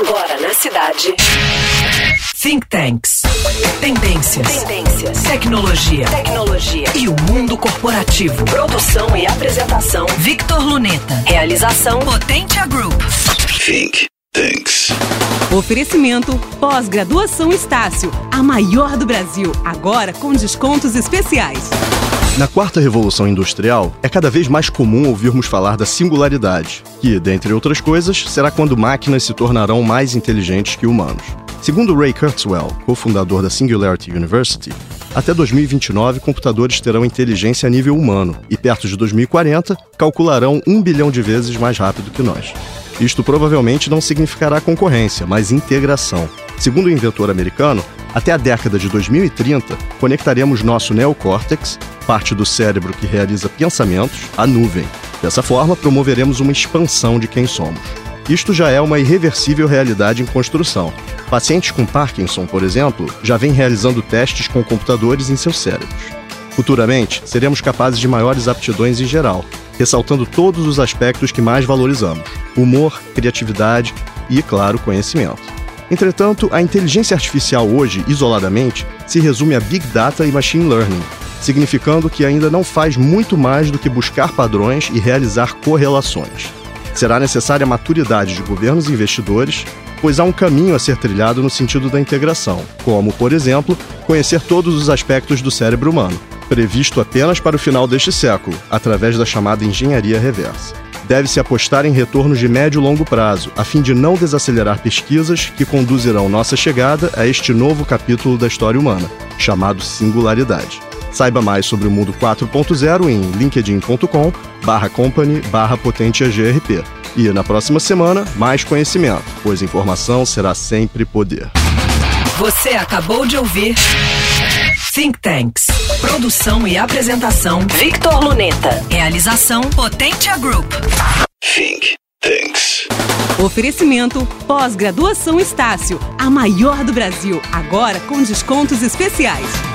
Agora na cidade. Think Tanks. Tendências. Tendências. Tecnologia. Tecnologia. E o mundo corporativo. Produção e apresentação. Victor Luneta. Realização Potentia Group. Think Tanks. Oferecimento Pós-graduação Estácio, a maior do Brasil, agora com descontos especiais. Na quarta revolução industrial, é cada vez mais comum ouvirmos falar da singularidade, que, dentre outras coisas, será quando máquinas se tornarão mais inteligentes que humanos. Segundo Ray Kurzweil, cofundador da Singularity University, até 2029 computadores terão inteligência a nível humano e, perto de 2040, calcularão um bilhão de vezes mais rápido que nós. Isto provavelmente não significará concorrência, mas integração. Segundo o inventor americano, até a década de 2030, conectaremos nosso neocórtex, parte do cérebro que realiza pensamentos, à nuvem. Dessa forma, promoveremos uma expansão de quem somos. Isto já é uma irreversível realidade em construção. Pacientes com Parkinson, por exemplo, já vêm realizando testes com computadores em seus cérebros. Futuramente, seremos capazes de maiores aptidões em geral, ressaltando todos os aspectos que mais valorizamos: humor, criatividade e, claro, conhecimento. Entretanto, a inteligência artificial hoje, isoladamente, se resume a Big Data e Machine Learning, significando que ainda não faz muito mais do que buscar padrões e realizar correlações. Será necessária maturidade de governos e investidores, pois há um caminho a ser trilhado no sentido da integração, como, por exemplo, conhecer todos os aspectos do cérebro humano, previsto apenas para o final deste século, através da chamada engenharia reversa deve-se apostar em retornos de médio e longo prazo, a fim de não desacelerar pesquisas que conduzirão nossa chegada a este novo capítulo da história humana, chamado singularidade. Saiba mais sobre o mundo 4.0 em linkedin.com barra company barra GRP. E na próxima semana, mais conhecimento, pois informação será sempre poder. Você acabou de ouvir Think Tanks. Produção e apresentação Victor Luneta. Realização Potentia Group. Think Tanks. Oferecimento Pós-graduação Estácio, a maior do Brasil, agora com descontos especiais.